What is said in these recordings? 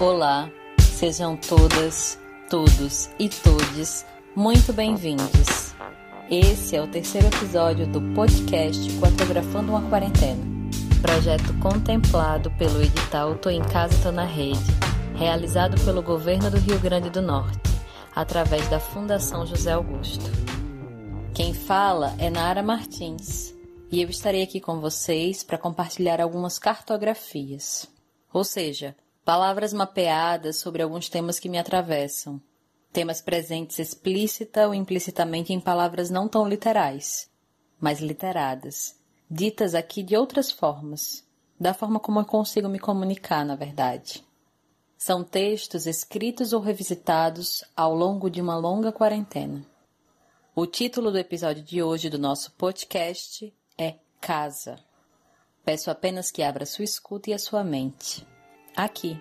Olá, sejam todas, todos e todes muito bem-vindos. Esse é o terceiro episódio do podcast Quatografando uma Quarentena, projeto contemplado pelo edital Tô em Casa, Tô na Rede, realizado pelo governo do Rio Grande do Norte, através da Fundação José Augusto. Quem fala é Nara Martins e eu estarei aqui com vocês para compartilhar algumas cartografias, ou seja, Palavras mapeadas sobre alguns temas que me atravessam. Temas presentes explícita ou implicitamente em palavras não tão literais, mas literadas, ditas aqui de outras formas, da forma como eu consigo me comunicar, na verdade. São textos escritos ou revisitados ao longo de uma longa quarentena. O título do episódio de hoje do nosso podcast é Casa. Peço apenas que abra sua escuta e a sua mente aqui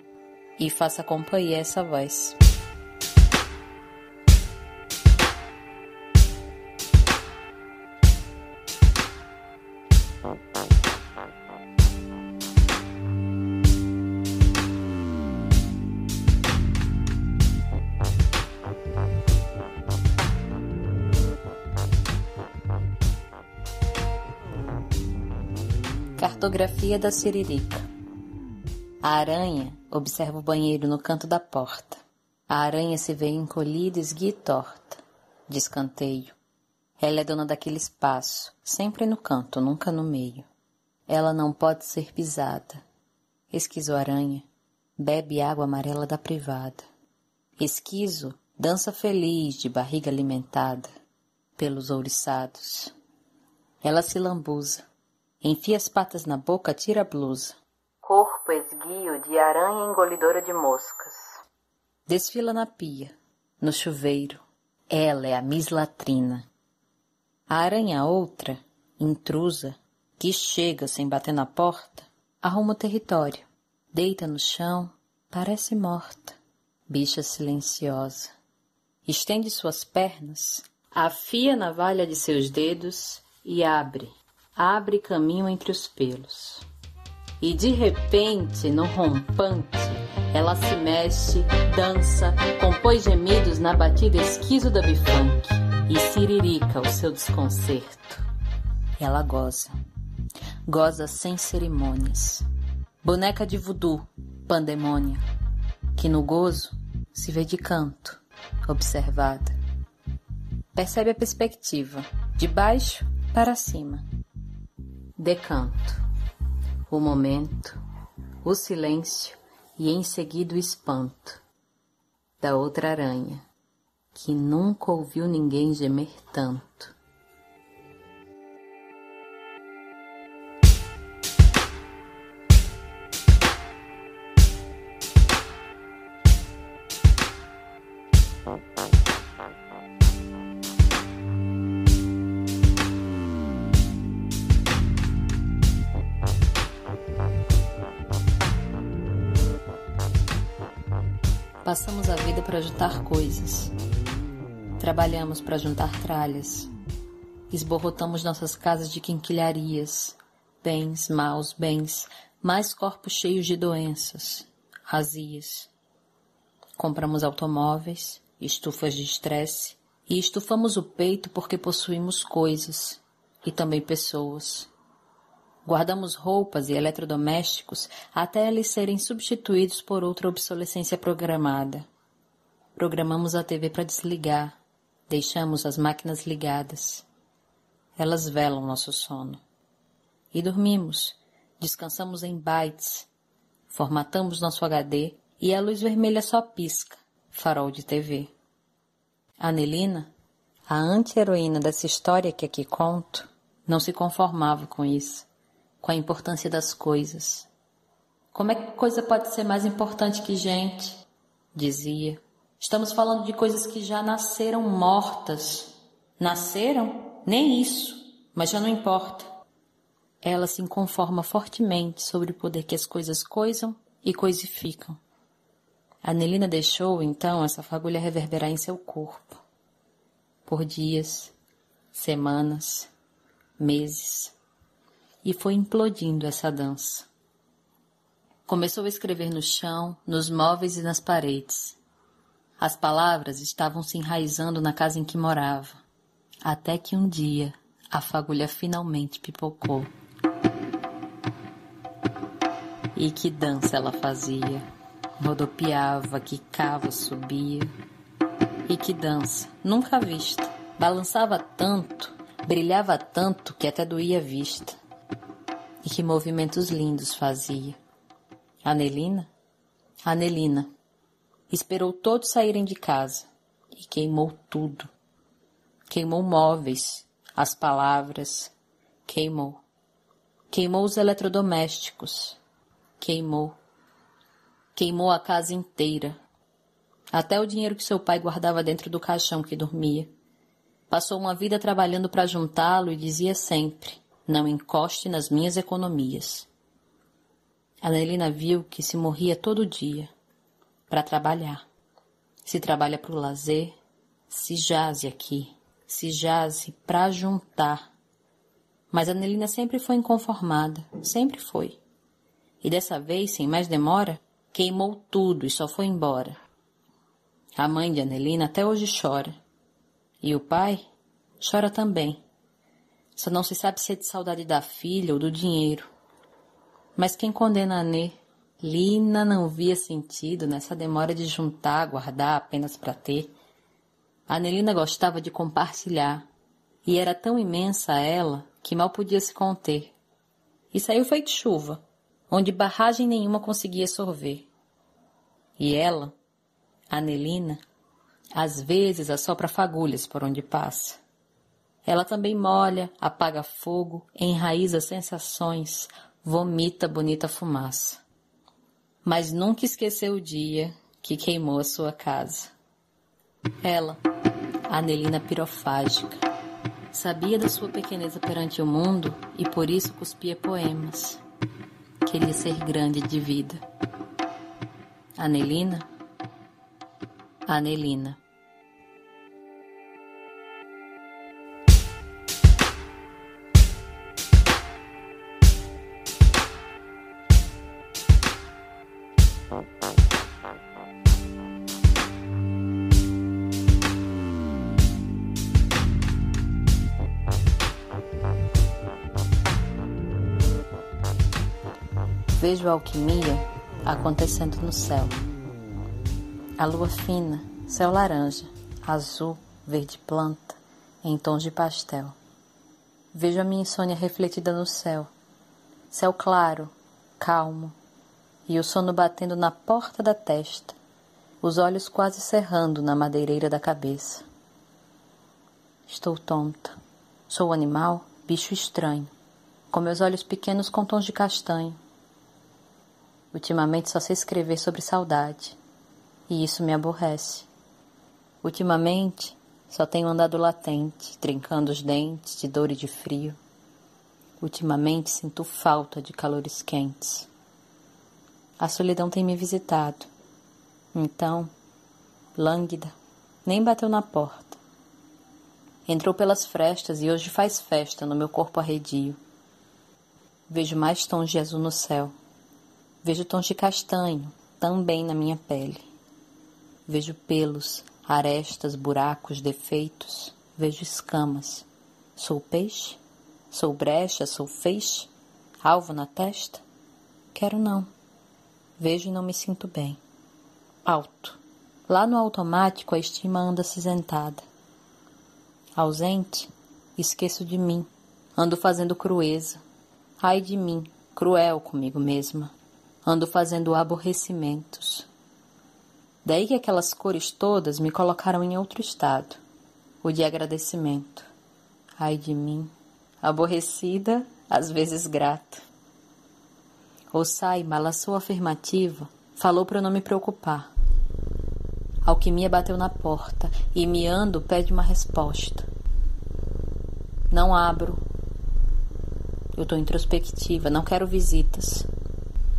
e faça companhia a essa voz. Cartografia da Siririca a aranha observa o banheiro no canto da porta. A aranha se vê encolhida, esguia e torta, de escanteio. Ela é dona daquele espaço, sempre no canto, nunca no meio. Ela não pode ser pisada. Esquizo aranha, bebe água amarela da privada. Esquizo dança feliz de barriga alimentada pelos ouriçados. Ela se lambuza, enfia as patas na boca, tira a blusa esguio de aranha engolidora de moscas. Desfila na pia, no chuveiro. Ela é a Miss Latrina. A aranha outra, intrusa, que chega sem bater na porta, arruma o território. Deita no chão, parece morta. Bicha silenciosa. Estende suas pernas, afia a navalha de seus dedos e abre, abre caminho entre os pelos. E de repente, no rompante, ela se mexe, dança, compõe gemidos na batida esquiso da bifunk e siririca o seu desconcerto. Ela goza, goza sem cerimônias. Boneca de voodoo, pandemônia, que no gozo se vê de canto, observada. Percebe a perspectiva, de baixo para cima. Decanto o momento, o silêncio e em seguida o espanto da outra aranha, que nunca ouviu ninguém gemer tanto. Passamos a vida para juntar coisas. Trabalhamos para juntar tralhas. Esborrotamos nossas casas de quinquilharias, bens, maus bens, mais corpos cheios de doenças, razias. Compramos automóveis, estufas de estresse e estufamos o peito porque possuímos coisas e também pessoas. Guardamos roupas e eletrodomésticos até eles serem substituídos por outra obsolescência programada. Programamos a TV para desligar, deixamos as máquinas ligadas. Elas velam nosso sono. E dormimos, descansamos em bytes, formatamos nosso HD e a luz vermelha só pisca, farol de TV. A Nelina, a anti-heroína dessa história que aqui conto, não se conformava com isso com a importância das coisas. Como é que coisa pode ser mais importante que gente? Dizia. Estamos falando de coisas que já nasceram mortas. Nasceram? Nem isso, mas já não importa. Ela se conforma fortemente sobre o poder que as coisas coisam e coisificam. A Nelina deixou, então, essa fagulha reverberar em seu corpo. Por dias, semanas, meses e foi implodindo essa dança. Começou a escrever no chão, nos móveis e nas paredes. As palavras estavam se enraizando na casa em que morava, até que um dia a fagulha finalmente pipocou. E que dança ela fazia! Rodopiava, quicava, subia. E que dança, nunca vista. Balançava tanto, brilhava tanto que até doía a vista. E que movimentos lindos fazia. Anelina? Anelina. Esperou todos saírem de casa e queimou tudo. Queimou móveis, as palavras, queimou. Queimou os eletrodomésticos, queimou. Queimou a casa inteira, até o dinheiro que seu pai guardava dentro do caixão que dormia. Passou uma vida trabalhando para juntá-lo e dizia sempre: Não encoste nas minhas economias. A Nelina viu que se morria todo dia para trabalhar. Se trabalha para o lazer, se jaze aqui, se jaze para juntar. Mas a Nelina sempre foi inconformada, sempre foi. E dessa vez, sem mais demora, queimou tudo e só foi embora. A mãe de Anelina até hoje chora. E o pai chora também. Só não se sabe se é de saudade da filha ou do dinheiro. Mas quem condena a Nê? Lina não via sentido nessa demora de juntar, guardar apenas para ter. A Anelina gostava de compartilhar, e era tão imensa ela que mal podia se conter. E saiu feito chuva, onde barragem nenhuma conseguia sorver. E ela, a Anelina, às vezes assopra fagulhas por onde passa. Ela também molha, apaga fogo, enraiza sensações, vomita bonita fumaça. Mas nunca esqueceu o dia que queimou a sua casa. Ela, a Anelina pirofágica, sabia da sua pequeneza perante o mundo e por isso cuspia poemas. Queria ser grande de vida. Anelina, Anelina. Vejo a alquimia acontecendo no céu. A lua fina, céu laranja, azul, verde planta, em tons de pastel. Vejo a minha insônia refletida no céu. Céu claro, calmo, e o sono batendo na porta da testa, os olhos quase cerrando na madeireira da cabeça. Estou tonta. Sou animal, bicho estranho, com meus olhos pequenos com tons de castanho Ultimamente só sei escrever sobre saudade, e isso me aborrece. Ultimamente só tenho andado latente, trincando os dentes de dor e de frio. Ultimamente sinto falta de calores quentes. A solidão tem me visitado. Então, lânguida, nem bateu na porta. Entrou pelas frestas e hoje faz festa no meu corpo arredio. Vejo mais tons de azul no céu Vejo tons de castanho também na minha pele. Vejo pelos, arestas, buracos, defeitos. Vejo escamas. Sou peixe? Sou brecha? Sou feixe? Alvo na testa? Quero não. Vejo e não me sinto bem. Alto. Lá no automático a estima anda acinzentada. Ausente, esqueço de mim. Ando fazendo crueza. Ai de mim, cruel comigo mesma ando fazendo aborrecimentos. Daí que aquelas cores todas me colocaram em outro estado, o de agradecimento. Ai de mim, aborrecida, às vezes grata. Osai balançou afirmativa, falou para eu não me preocupar. Alquimia bateu na porta e miando pede uma resposta. Não abro. Eu tô introspectiva, não quero visitas.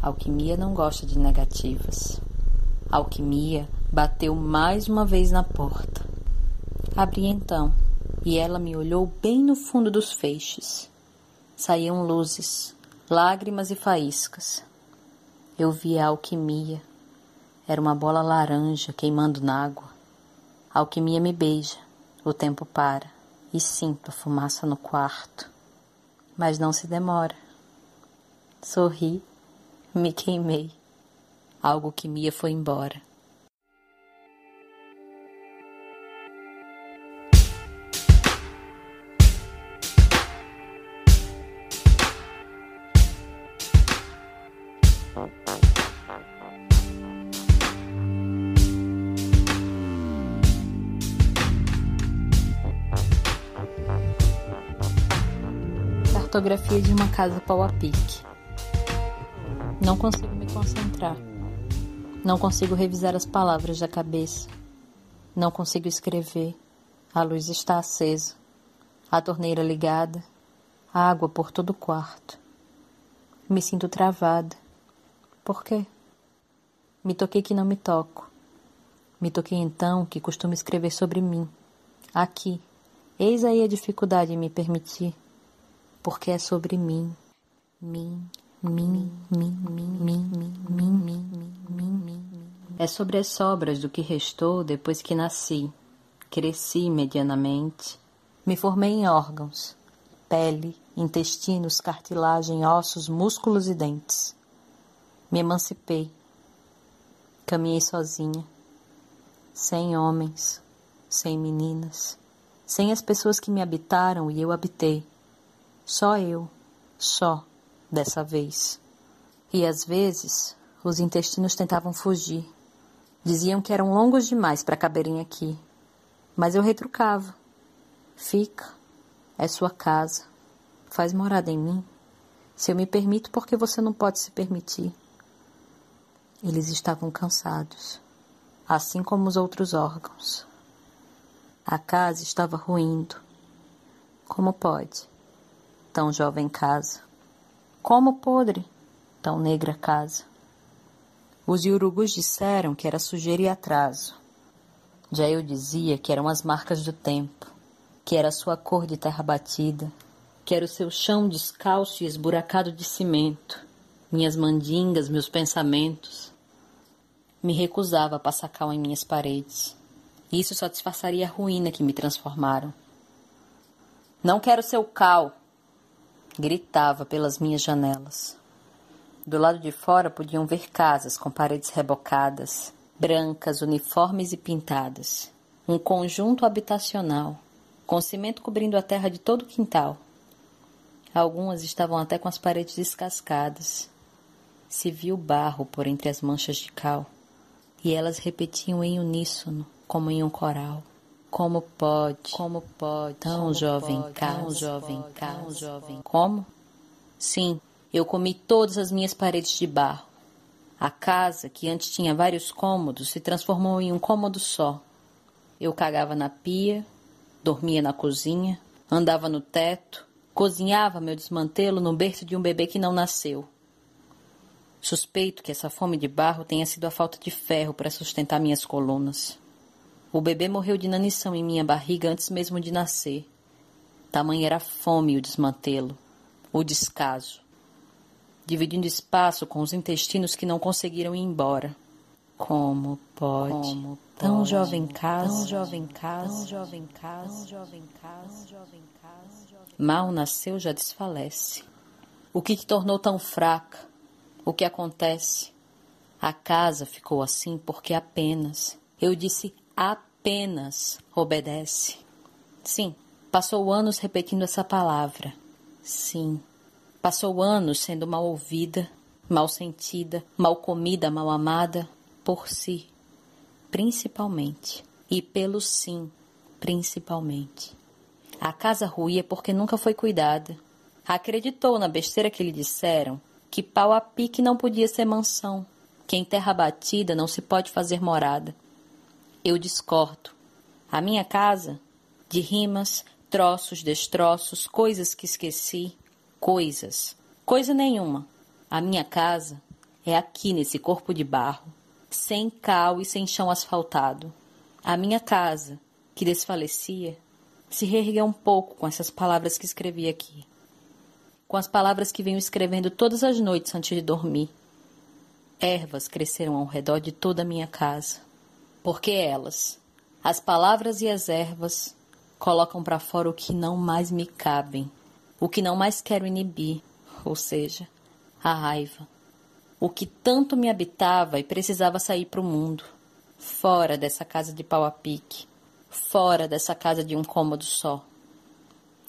Alquimia não gosta de negativas. Alquimia bateu mais uma vez na porta. Abri então, e ela me olhou bem no fundo dos feixes. Saíam luzes, lágrimas e faíscas. eu vi a alquimia. Era uma bola laranja queimando na água. A alquimia me beija, o tempo para e sinto a fumaça no quarto. Mas não se demora. Sorri, me queimei. A alquimia foi embora. Cartografia de uma casa pau a pique. Não consigo me concentrar. Não consigo revisar as palavras da cabeça. Não consigo escrever. A luz está acesa. A torneira ligada. Água por todo o quarto. Me sinto travada. Por quê? Me toquei que não me toco. Me toquei então que costumo escrever sobre mim. Aqui. Eis aí a dificuldade em me permitir. Porque é sobre mim. Mim, mim, mim, mim, mim, mim, mim, mim, mim, mim. É sobre as sobras do que restou depois que nasci. Cresci medianamente. Me formei em órgãos. Pele, intestinos, cartilagem, ossos, músculos e dentes. Me emancipei. Caminhei sozinha, sem homens, sem meninas, sem as pessoas que me habitaram e eu habitei. Só eu, só, dessa vez. E às vezes os intestinos tentavam fugir. Diziam que eram longos demais para caberem aqui. Mas eu retrucava. Fica, é sua casa. Faz morada em mim. Se eu me permito, por que você não pode se permitir? Eles estavam cansados, assim como os outros órgãos. A casa estava ruindo. Como pode? Tão jovem casa. Como podre? Tão negra casa. Os iurugus disseram que era sujeira e atraso. Já eu dizia que eram as marcas do tempo, que era a sua cor de terra batida, que era o seu chão descalço e esburacado de cimento, minhas mandingas, meus pensamentos. Me recusava a passar cal em minhas paredes. Isso só disfarçaria a ruína que me transformaram. Não quero seu cal! Gritava pelas minhas janelas. Do lado de fora podiam ver casas com paredes rebocadas, brancas, uniformes e pintadas. Um conjunto habitacional, com cimento cobrindo a terra de todo o quintal. Algumas estavam até com as paredes descascadas. Se viu barro por entre as manchas de cal, e elas repetiam em uníssono, como em um coral. Como pode, como pode, tão como jovem pode, casa, tão jovem casa, tão jovem. Como? Sim, eu comi todas as minhas paredes de barro. A casa, que antes tinha vários cômodos, se transformou em um cômodo só. Eu cagava na pia, dormia na cozinha, andava no teto, cozinhava meu desmantelo no berço de um bebê que não nasceu. Suspeito que essa fome de barro tenha sido a falta de ferro para sustentar minhas colunas. O bebê morreu de inanição em minha barriga antes mesmo de nascer. Tamanha era a fome o desmantelo, o descaso. Dividindo espaço com os intestinos que não conseguiram ir embora. Como pode? Como tão pode, jovem casa, tão jovem casa, tão jovem casa, tão jovem casa, jovem casa, Mal nasceu já desfalece. O que te tornou tão fraca? O que acontece? A casa ficou assim porque apenas, eu disse apenas, obedece. Sim, passou anos repetindo essa palavra. Sim, passou anos sendo mal ouvida, mal sentida, mal comida, mal amada por si, principalmente, e pelo sim, principalmente. A casa ruía porque nunca foi cuidada. Acreditou na besteira que lhe disseram que pau a pique não podia ser mansão, que em terra batida não se pode fazer morada. Eu discordo. A minha casa, de rimas, troços, destroços, coisas que esqueci, coisas, coisa nenhuma. A minha casa é aqui nesse corpo de barro, sem cal e sem chão asfaltado. A minha casa, que desfalecia, se reergueu um pouco com essas palavras que escrevi aqui. Com as palavras que venho escrevendo todas as noites antes de dormir. Ervas cresceram ao redor de toda a minha casa. Porque elas, as palavras e as ervas, colocam para fora o que não mais me cabem, o que não mais quero inibir, ou seja, a raiva. O que tanto me habitava e precisava sair para o mundo, fora dessa casa de pau a pique, fora dessa casa de um cômodo só.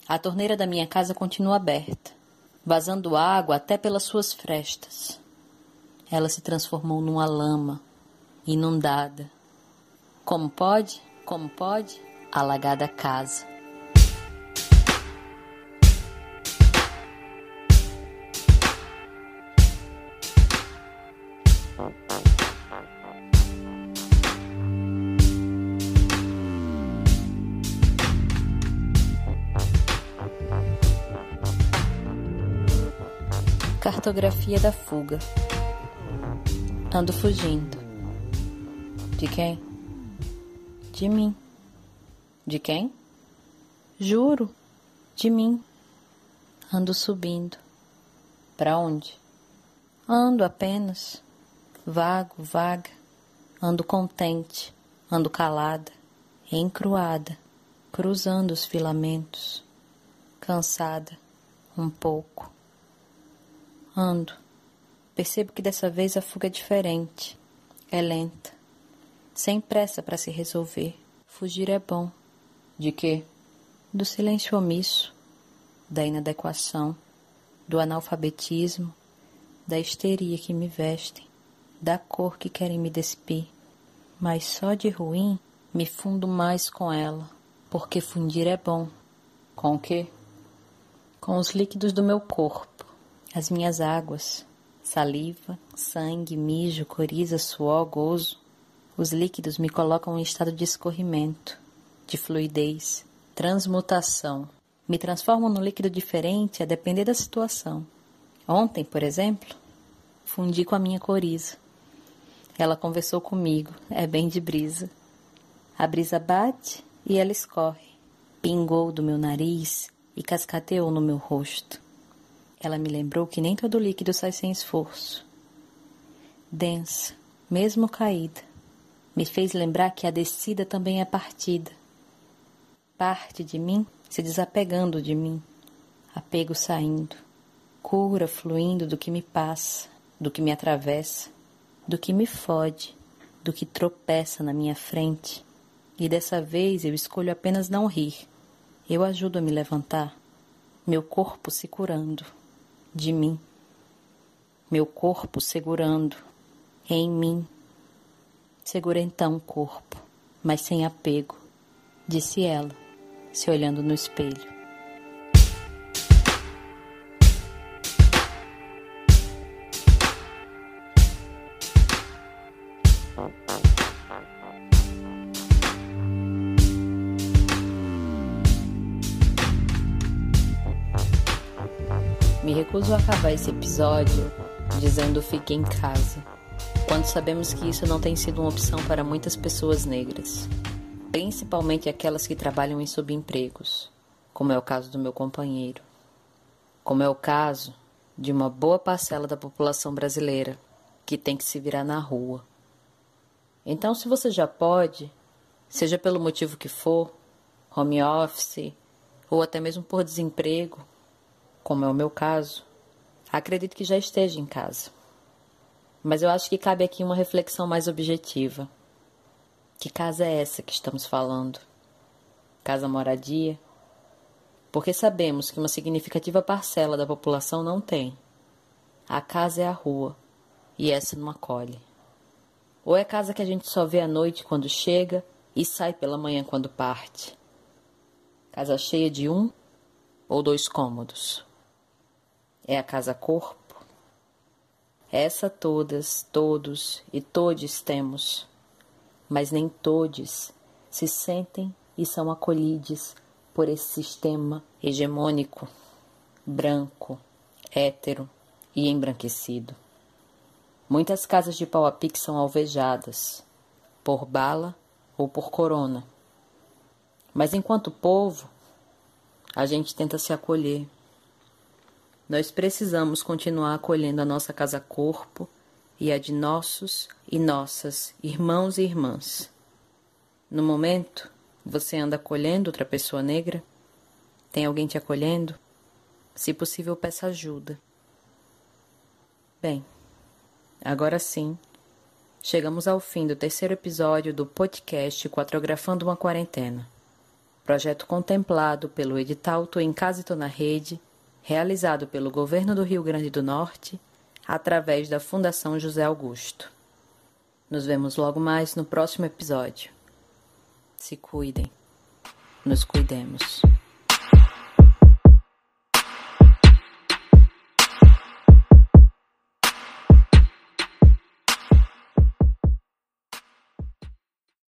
A torneira da minha casa continua aberta, vazando água até pelas suas frestas. Ela se transformou numa lama, inundada. Como pode? Como pode? Alagada casa. Cartografia da fuga. Ando fugindo. De quem? De mim. De quem? Juro. De mim. Ando subindo. Para onde? Ando apenas. Vago, vaga. Ando contente. Ando calada. Encruada. Cruzando os filamentos. Cansada. Um pouco. Ando Percebo que dessa vez a fuga é diferente. É lenta. Sem pressa para se resolver. Fugir é bom. De quê? Do silêncio omisso, da inadequação, do analfabetismo, da histeria que me vestem, da cor que querem me despir. Mas só de ruim me fundo mais com ela, porque fundir é bom. Com o quê? Com os líquidos do meu corpo, as minhas águas, Saliva, sangue, mijo, coriza, suor, gozo. Os líquidos me colocam em estado de escorrimento, de fluidez, transmutação. Me transformam num líquido diferente a depender da situação. Ontem, por exemplo, fundi com a minha coriza. Ela conversou comigo, é bem de brisa. A brisa bate e ela escorre. Pingou do meu nariz e cascateou no meu rosto. Ela me lembrou que nem todo líquido sai sem esforço. Densa, mesmo caída, me fez lembrar que a descida também é partida. Parte de mim se desapegando de mim, apego saindo, cura fluindo do que me passa, do que me atravessa, do que me fode, do que tropeça na minha frente. E dessa vez eu escolho apenas não rir. Eu ajudo a me levantar, meu corpo se curando de mim, meu corpo segurando em mim. Segura então o corpo, mas sem apego, disse ela, se olhando no espelho. Me recuso a acabar esse episódio dizendo fique em casa, quando sabemos que isso não tem sido uma opção para muitas pessoas negras, principalmente aquelas que trabalham em subempregos, como é o caso do meu companheiro, como é o caso de uma boa parcela da população brasileira que tem que se virar na rua. Então, se você já pode, seja pelo motivo que for, home office ou até mesmo por desemprego, como é o meu caso, acredito que já esteja em casa. Mas eu acho que cabe aqui uma reflexão mais objetiva. Que casa é essa que estamos falando? Casa moradia? Porque sabemos que uma significativa parcela da população não tem. A casa é a rua e essa não acolhe. Ou é casa que a gente só vê à noite quando chega e sai pela manhã quando parte. Casa cheia de um ou dois cômodos é a casa corpo. Essa todas, todos e todes temos, mas nem todes se sentem e são acolhidos por esse sistema hegemônico, branco, hétero e embranquecido. Muitas casas de pau a pique são alvejadas, por bala ou por corona. Mas enquanto povo, a gente tenta se acolher nós precisamos continuar acolhendo a nossa casa-corpo e a de nossos e nossas irmãos e irmãs. No momento, você anda acolhendo outra pessoa negra? Tem alguém te acolhendo? Se possível, peça ajuda. Bem, agora sim, chegamos ao fim do terceiro episódio do podcast Quatrografando uma Quarentena. Projeto contemplado pelo edital Tô em Casa e Tô na Rede, realizado pelo Governo do Rio Grande do Norte, através da Fundação José Augusto. Nos vemos logo mais no próximo episódio. Se cuidem. Nos cuidemos.